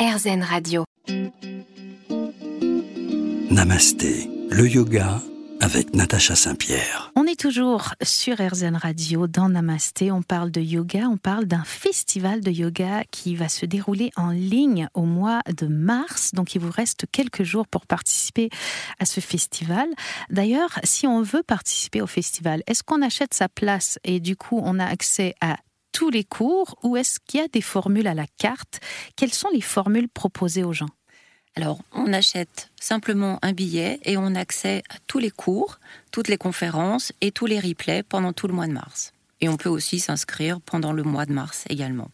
RZN Radio. Namasté, le yoga avec Natacha Saint-Pierre. On est toujours sur RZN Radio dans Namasté. On parle de yoga, on parle d'un festival de yoga qui va se dérouler en ligne au mois de mars. Donc il vous reste quelques jours pour participer à ce festival. D'ailleurs, si on veut participer au festival, est-ce qu'on achète sa place et du coup on a accès à tous les cours ou est-ce qu'il y a des formules à la carte? Quelles sont les formules proposées aux gens? Alors, on achète simplement un billet et on a accès à tous les cours, toutes les conférences et tous les replays pendant tout le mois de mars. Et on peut aussi s'inscrire pendant le mois de mars également.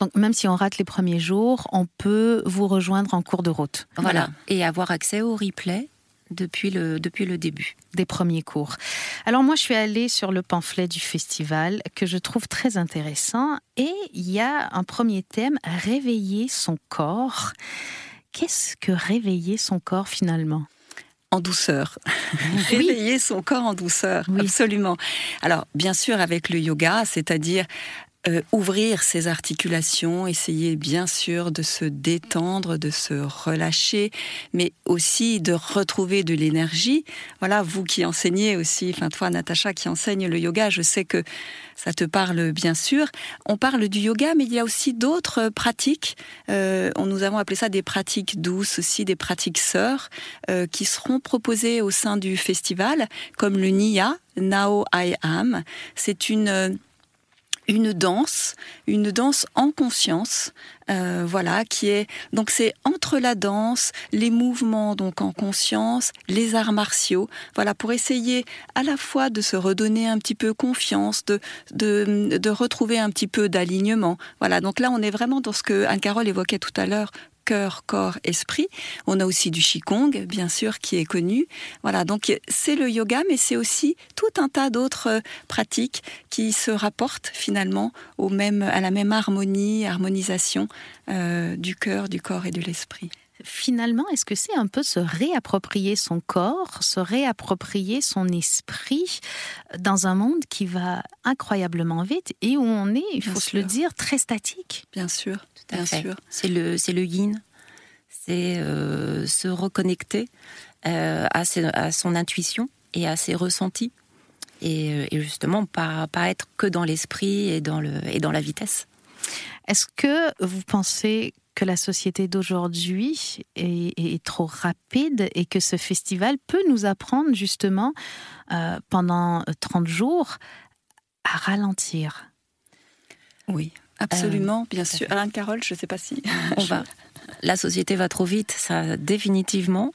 Donc, même si on rate les premiers jours, on peut vous rejoindre en cours de route. Voilà, et avoir accès aux replays depuis le, depuis le début. Des premiers cours. Alors moi, je suis allée sur le pamphlet du festival que je trouve très intéressant et il y a un premier thème, réveiller son corps. Qu'est-ce que réveiller son corps finalement? En douceur. Réveiller son corps en douceur, absolument. Alors, bien sûr, avec le yoga, c'est-à-dire euh, ouvrir ses articulations, essayer bien sûr de se détendre, de se relâcher, mais aussi de retrouver de l'énergie. Voilà, vous qui enseignez aussi, enfin toi Natacha qui enseigne le yoga, je sais que ça te parle bien sûr. On parle du yoga, mais il y a aussi d'autres pratiques. Euh, nous avons appelé ça des pratiques douces aussi, des pratiques sœurs, euh, qui seront proposées au sein du festival, comme le Nia, Now I Am. C'est une une danse, une danse en conscience, euh, voilà, qui est donc c'est entre la danse, les mouvements donc en conscience, les arts martiaux, voilà pour essayer à la fois de se redonner un petit peu confiance, de de, de retrouver un petit peu d'alignement, voilà. Donc là on est vraiment dans ce que Anne Carole évoquait tout à l'heure, cœur, corps, esprit. On a aussi du Qigong, bien sûr, qui est connu. Voilà, donc c'est le yoga, mais c'est aussi tout un tas d'autres euh, pratiques qui se rapportent finalement au même, à la même harmonie, harmonisation euh, du cœur, du corps et de l'esprit finalement, est-ce que c'est un peu se réapproprier son corps, se réapproprier son esprit dans un monde qui va incroyablement vite et où on est, il faut se le dire, très statique? Bien sûr, tout bien sûr. C'est le, c'est le yin, c'est euh, se reconnecter euh, à, à, son intuition et à ses ressentis. Et, euh, et justement, pas, pas être que dans l'esprit et, dans le, et dans la vitesse. Est-ce que vous pensez que la société d'aujourd'hui est, trop rapide et que ce festival peut nous apprendre justement euh, pendant 30 jours à ralentir? Oui, absolument, euh, bien sûr. Alain Carole, je ne sais pas si... On va. La société va trop vite, ça définitivement.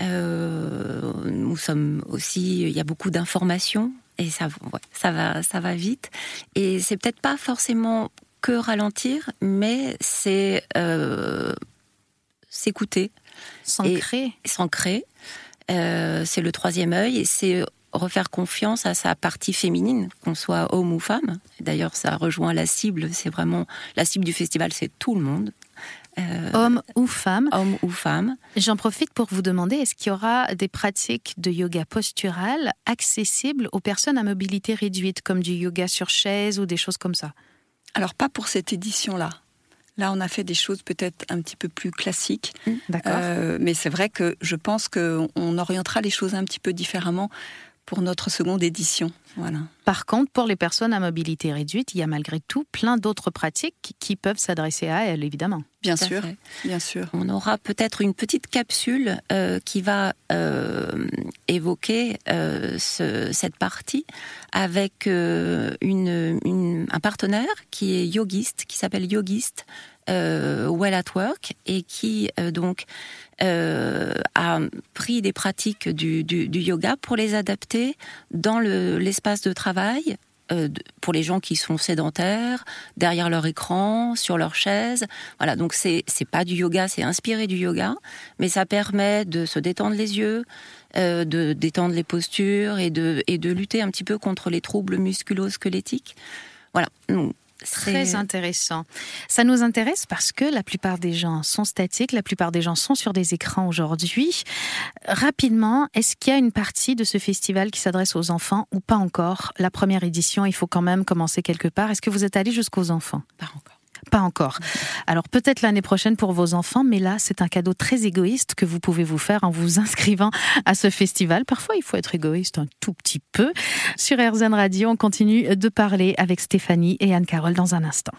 Euh, nous sommes aussi, il y a beaucoup d'informations et ça, ça va, ça va vite. Et c'est peut-être pas forcément que ralentir, mais c'est euh, s'écouter. S'ancrer. S'ancrer. Euh, c'est le troisième œil et c'est refaire confiance à sa partie féminine, qu'on soit homme ou femme. D'ailleurs, ça rejoint la cible. C'est vraiment la cible du festival, c'est tout le monde. Euh, homme ou femme. Homme ou femme. J'en profite pour vous demander, est-ce qu'il y aura des pratiques de yoga postural accessibles aux personnes à mobilité réduite, comme du yoga sur chaise ou des choses comme ça? Alors pas pour cette édition-là. Là, on a fait des choses peut-être un petit peu plus classiques. Mmh, d'accord. Euh, mais c'est vrai que je pense qu'on orientera les choses un petit peu différemment pour notre seconde édition. Voilà. Par contre, pour les personnes à mobilité réduite, il y a malgré tout plein d'autres pratiques qui peuvent s'adresser à elles, évidemment. Bien sûr, bien sûr. On aura peut-être une petite capsule euh, qui va euh, évoquer euh, cette partie avec une, un partenaire qui est yogiste, qui s'appelle Yogiste Well at Work et qui donc euh, a pris des pratiques du, yoga pour les adapter dans l'espace de travail euh, pour les gens qui sont sédentaires, derrière leur écran, sur leur chaise. Voilà, donc c'est pas du yoga, c'est inspiré du yoga, mais ça permet de se détendre les yeux, euh, de détendre les postures et de et de lutter un petit peu contre les troubles musculo-squelettiques. Voilà. Très intéressant. Ça nous intéresse parce que la plupart des gens sont statiques, la plupart des gens sont sur des écrans aujourd'hui. Rapidement, est-ce qu'il y a une partie de ce festival qui s'adresse aux enfants ou pas encore? La première édition, il faut quand même commencer quelque part. Est-ce que vous êtes allé jusqu'aux enfants? Pas encore. Pas encore. Alors peut-être l'année prochaine pour vos enfants, mais là c'est un cadeau très égoïste que vous pouvez vous faire en vous inscrivant à ce festival. Parfois il faut être égoïste un tout petit peu. Sur RZN Radio, on continue de parler avec Stéphanie et Anne-Carole dans un instant.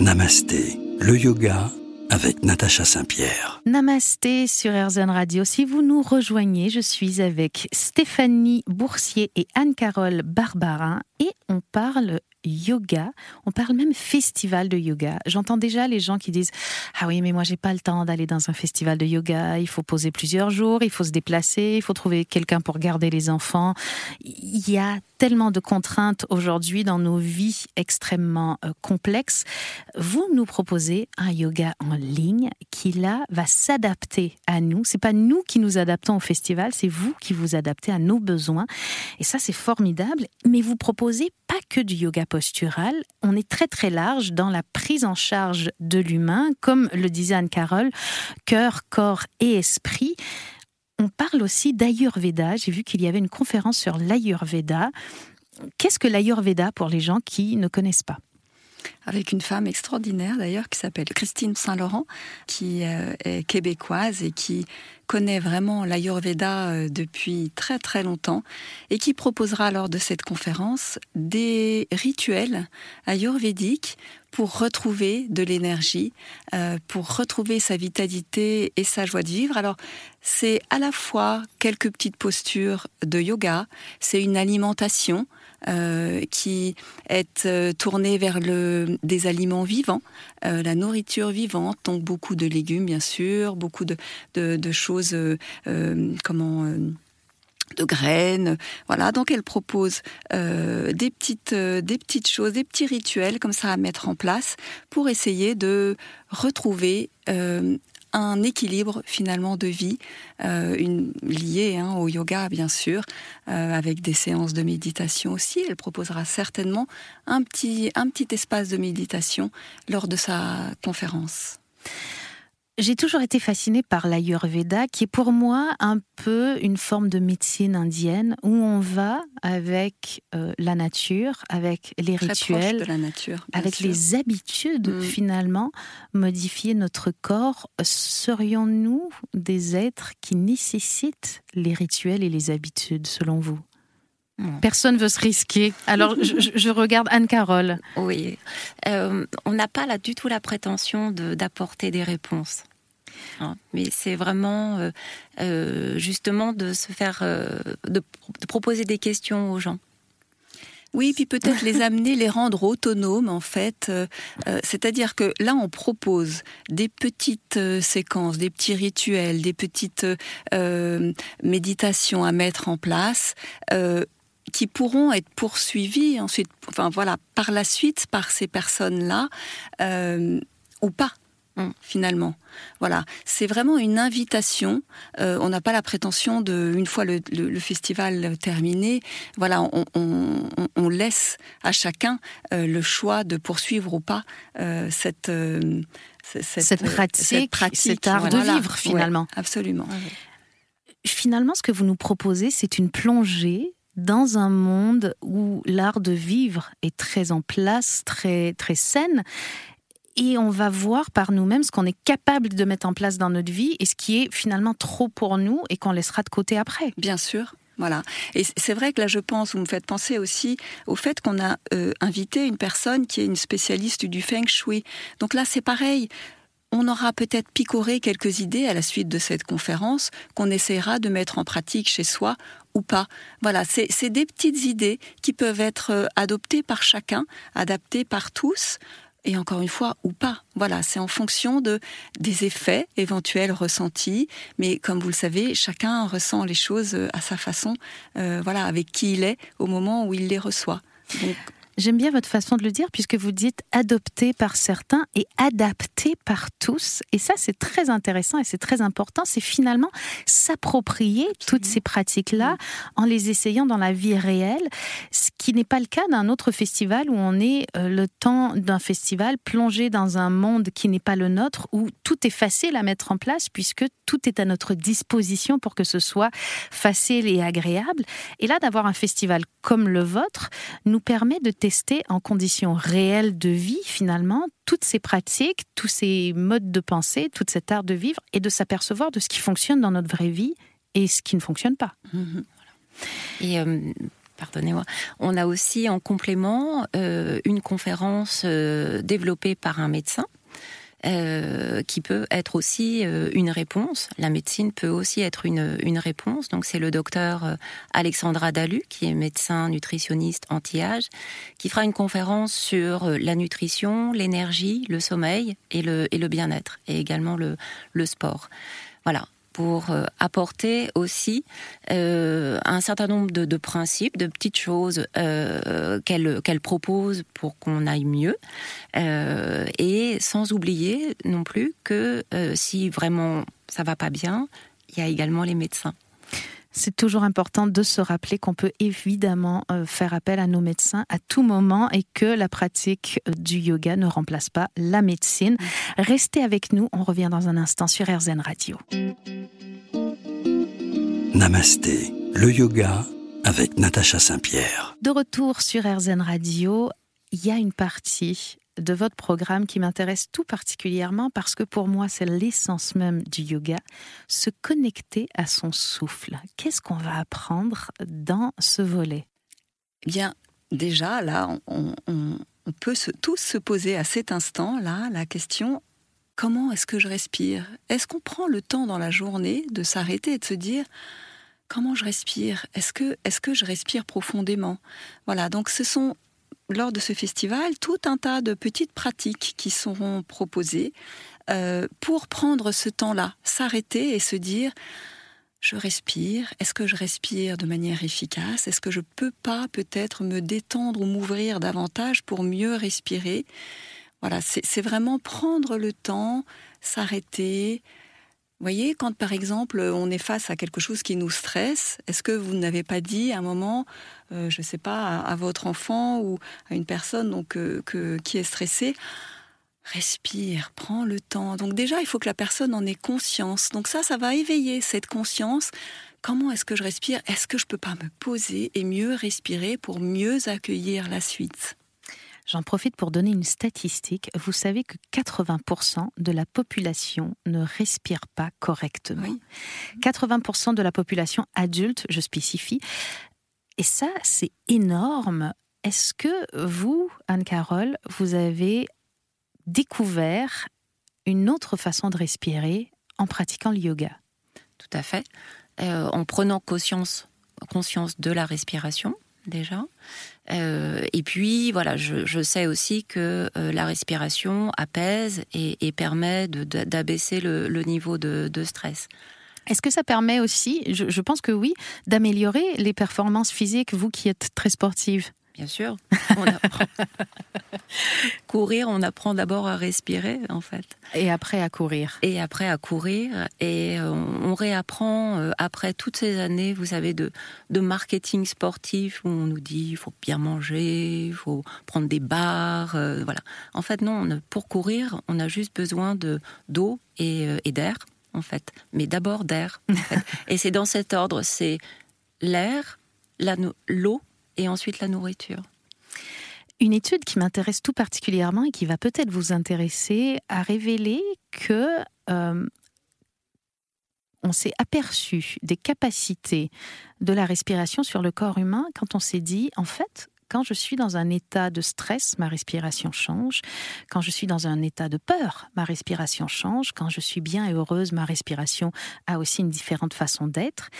Namasté, le yoga avec Natacha Saint-Pierre. Namasté sur RZN Radio. Si vous nous rejoignez, je suis avec Stéphanie Boursier et Anne-Carole Barbarin et on parle yoga. On parle même festival de yoga. J'entends déjà les gens qui disent Ah oui, mais moi j'ai pas le temps d'aller dans un festival de yoga. Il faut poser plusieurs jours, il faut se déplacer, il faut trouver quelqu'un pour garder les enfants. Il y a tellement de contraintes aujourd'hui dans nos vies extrêmement euh, complexes. Vous nous proposez un yoga en ligne qui là va s'adapter à nous. C'est pas nous qui nous adaptons au festival, c'est vous qui vous adaptez à nos besoins. Et ça c'est formidable. Mais vous proposez pas que du yoga On est très très large dans la prise en charge de l'humain, comme le disait Anne-Carole, cœur, corps et esprit. On parle aussi d'Ayurveda. J'ai vu qu'il y avait une conférence sur l'Ayurveda. Qu'est-ce que l'Ayurveda pour les gens qui ne connaissent pas? Avec une femme extraordinaire d'ailleurs qui s'appelle Christine Saint-Laurent, qui euh, est québécoise et qui connaît vraiment l'Ayurveda euh, depuis très très longtemps et qui proposera lors de cette conférence des rituels ayurvédiques pour retrouver de l'énergie, euh, pour retrouver sa vitalité et sa joie de vivre. Alors, c'est à la fois quelques petites postures de yoga, c'est une alimentation, euh, qui est euh, tournée vers le, des aliments vivants, euh, la nourriture vivante, donc beaucoup de légumes bien sûr, beaucoup de, de, choses, comment de graines, voilà. Donc elle propose des petites, des petites choses, des petits rituels comme ça à mettre en place pour essayer de retrouver un équilibre finalement de vie, euh, lié hein, au yoga bien sûr, euh, avec des séances de méditation aussi. Elle proposera certainement un petit espace de méditation lors de sa conférence. J'ai toujours été fascinée par l'Ayurveda, qui est pour moi un peu une forme de médecine indienne, où on va avec euh, la nature, avec les rituels, de la nature, avec les habitudes mm. finalement, modifier notre corps. Serions-nous des êtres qui nécessitent les rituels et les habitudes, selon vous? Personne veut se risquer. Alors, je, regarde Anne-Carole. Oui. Euh, on n'a pas là du tout la prétention d'apporter des réponses. Hein. mais c'est vraiment euh, euh, justement de se faire, de, proposer des questions aux gens. Oui, puis peut-être les amener, les rendre autonomes en fait. C'est-à-dire que là, on propose des petites séquences, des petits rituels, des petites méditations à mettre en place qui pourront être poursuivis ensuite, enfin voilà, par la suite par ces personnes-là euh, ou pas. Mm. Finalement, voilà, c'est vraiment une invitation. Euh, on n'a pas la prétention de, une fois le, festival terminé, voilà, on, laisse à chacun euh, le choix de poursuivre ou pas cette, cette, pratique, cet art de vivre finalement. absolument. Finalement, ce que vous nous proposez, c'est une plongée dans un monde où l'art de vivre est très en place, très, très saine, et on va voir par nous-mêmes ce qu'on est capable de mettre en place dans notre vie et ce qui est finalement trop pour nous et qu'on laissera de côté après. Bien sûr. Voilà. Et c'est vrai que là, je pense, vous me faites penser aussi au fait qu'on a euh, invité une personne qui est une spécialiste du feng shui. Donc là, c'est pareil on aura peut-être picoré quelques idées à la suite de cette conférence qu'on essaiera de mettre en pratique chez soi ou pas. Voilà, c'est des petites idées qui peuvent être euh, adoptées par chacun, adaptées par tous, et encore une fois, ou pas. Voilà, c'est en fonction de, des effets éventuels ressentis, mais comme vous le savez, chacun ressent les choses euh, à sa façon, euh, voilà, avec qui il est au moment où il les reçoit. J'aime bien votre façon de le dire puisque vous dites adopté par certains et adapté par tous. Et ça, c'est très intéressant et c'est très important. C'est finalement s'approprier toutes ces pratiques-là en les essayant dans la vie réelle, ce qui n'est pas le cas d'un autre festival où on est euh, le temps d'un festival plongé dans un monde qui n'est pas le nôtre, où tout est facile à mettre en place puisque tout est à notre disposition pour que ce soit facile et agréable. Et là, d'avoir un festival comme le vôtre nous permet de tester en conditions réelles de vie, finalement, toutes ces pratiques, tous ces modes de pensée, toute cet art de vivre, et de s'apercevoir de ce qui fonctionne dans notre vraie vie et ce qui ne fonctionne pas. Mhm. Et euh, pardonnez-moi, on a aussi en complément euh, une conférence euh, développée par un médecin euh, qui peut être aussi euh, une réponse. La médecine peut aussi être une, une réponse. Donc c'est le docteur euh, Alexandra Dalu, qui est médecin nutritionniste anti-âge, qui fera une conférence sur la nutrition, l'énergie, le sommeil et le, et le bien-être, et également le, le sport. Voilà pour euh, apporter aussi euh, un certain nombre de, principes, de petites choses euh, qu'elle propose pour qu'on aille mieux, et sans oublier non plus que si vraiment ça va pas bien, il y a également les médecins. C'est toujours important de se rappeler qu'on peut évidemment euh, faire appel à nos médecins à tout moment et que la pratique euh, du yoga ne remplace pas la médecine. Restez avec nous, on revient dans un instant sur RZN Radio. Namasté, le yoga avec Natacha Saint-Pierre. De retour sur RZN Radio, il y a une partie de votre programme qui m'intéresse tout particulièrement parce que pour moi, c'est l'essence même du yoga, se connecter à son souffle. Qu'est-ce qu'on va apprendre dans ce volet? Eh Bien, déjà, là, on, peut tous se poser à cet instant-là la question comment est-ce que je respire? Est-ce qu'on prend le temps dans la journée de s'arrêter et de se dire comment je respire? Est-ce que, est que je respire profondément? Voilà, donc ce sont lors de ce festival tout un tas de petites pratiques qui seront proposées euh, pour prendre ce temps-là, s'arrêter et se dire je respire, est-ce que je respire de manière efficace? Est-ce que je peux pas peut-être me détendre ou m'ouvrir davantage pour mieux respirer? Voilà, c'est vraiment prendre le temps, s'arrêter, voyez, quand par exemple on est face à quelque chose qui nous stresse, est-ce que vous n'avez pas dit à un moment, euh, je ne sais pas, à, votre enfant ou à une personne donc euh, qui est stressée, respire, prends le temps. Donc déjà, il faut que la personne en ait conscience. Donc ça, ça va éveiller cette conscience. Comment est-ce que je respire? Est-ce que je peux pas me poser et mieux respirer pour mieux accueillir la suite? J'en profite pour donner une statistique. Vous savez que 80% de la population ne respire pas correctement. 80% de la population adulte, je spécifie. Et ça, c'est énorme. Est-ce que vous, Anne-Carole, vous avez découvert une autre façon de respirer en pratiquant le yoga? Tout à fait. Euh, en prenant conscience, conscience de la respiration, déjà. Euh, et puis, voilà, je, sais aussi que euh, la respiration apaise et, permet d'abaisser le, niveau de, stress. Est-ce que ça permet aussi, je pense que oui, d'améliorer les performances physiques, vous qui êtes très sportive? Bien sûr, on apprend. courir, on apprend d'abord à respirer, en fait. Et après à courir. Et après à courir. Et euh, on réapprend, euh, après toutes ces années, vous savez, de, de marketing sportif, où on nous dit il faut bien manger, il faut prendre des barres. Euh, voilà. En fait, non, pour courir, on a juste besoin de d'eau et, et d'air, en fait. Mais d'abord d'air. et c'est dans cet ordre c'est l'air, l'eau et ensuite la nourriture. Une étude qui m'intéresse tout particulièrement et qui va peut-être vous intéresser a révélé que euh, on s'est aperçu des capacités de la respiration sur le corps humain quand on s'est dit, en fait, quand je suis dans un état de stress, ma respiration change. Quand je suis dans un état de peur, ma respiration change. Quand je suis bien et heureuse, ma respiration a aussi une différente façon d'être.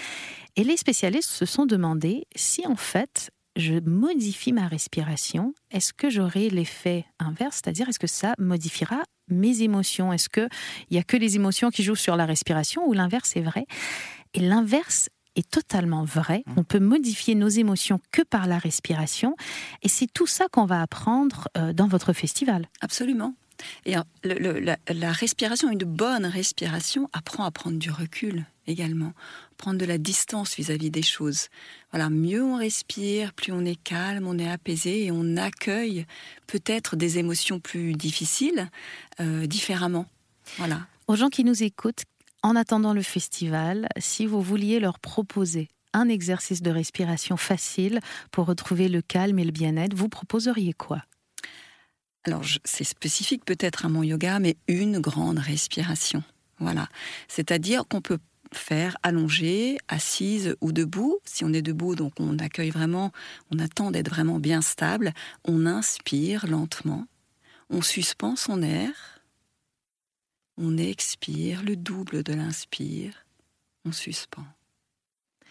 Et les spécialistes se sont demandé si en fait je modifie ma respiration, est-ce que j'aurai l'effet inverse? C'est-à-dire, est-ce que ça modifiera mes émotions? Est-ce qu'il n'y a que les émotions qui jouent sur la respiration ou l'inverse est vrai? Et l'inverse est totalement vrai. Mmh. On peut modifier nos émotions que par la respiration. Et c'est tout ça qu'on va apprendre euh, dans votre festival. Absolument. Et la, respiration, une bonne respiration, apprend à prendre du recul également, prendre de la distance vis-à-vis des choses. Voilà, mieux on respire, plus on est calme, on est apaisé et on accueille peut-être des émotions plus difficiles euh, différemment. Voilà. Aux gens qui nous écoutent, en attendant le festival, si vous vouliez leur proposer un exercice de respiration facile pour retrouver le calme et le bien-être, vous proposeriez quoi? Alors, c'est spécifique peut-être à mon yoga, mais une grande respiration. Voilà. C'est-à-dire qu'on peut faire allongé, assise ou debout. Si on est debout, donc on accueille vraiment, on attend d'être vraiment bien stable. On inspire lentement. On suspend son air. On expire le double de l'inspire. On suspend.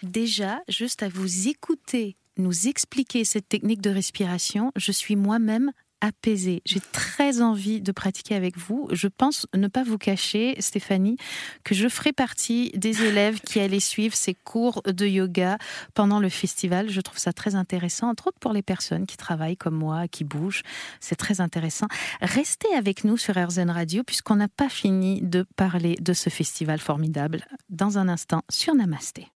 Déjà, juste à vous écouter nous expliquer cette technique de respiration, je suis moi-même apaisé. J'ai très envie de pratiquer avec vous. Je pense ne pas vous cacher, Stéphanie, que je ferai partie des élèves qui allaient suivre ces cours de yoga pendant le festival. Je trouve ça très intéressant, entre autres pour les personnes qui travaillent comme moi, qui bougent. C'est très intéressant. Restez avec nous sur RZN Radio puisqu'on n'a pas fini de parler de ce festival formidable dans un instant sur Namasté.